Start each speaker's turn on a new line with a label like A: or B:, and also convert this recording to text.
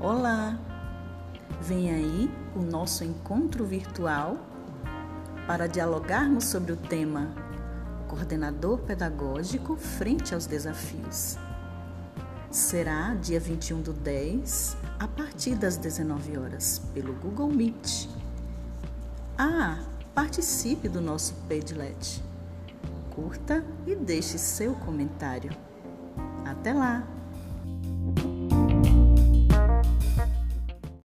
A: Olá, Vem aí o nosso encontro virtual para dialogarmos sobre o tema Coordenador Pedagógico frente aos desafios. Será dia 21 do 10, a partir das 19 horas, pelo Google Meet. Ah, participe do nosso Padlet. Curta e deixe seu comentário. Até lá!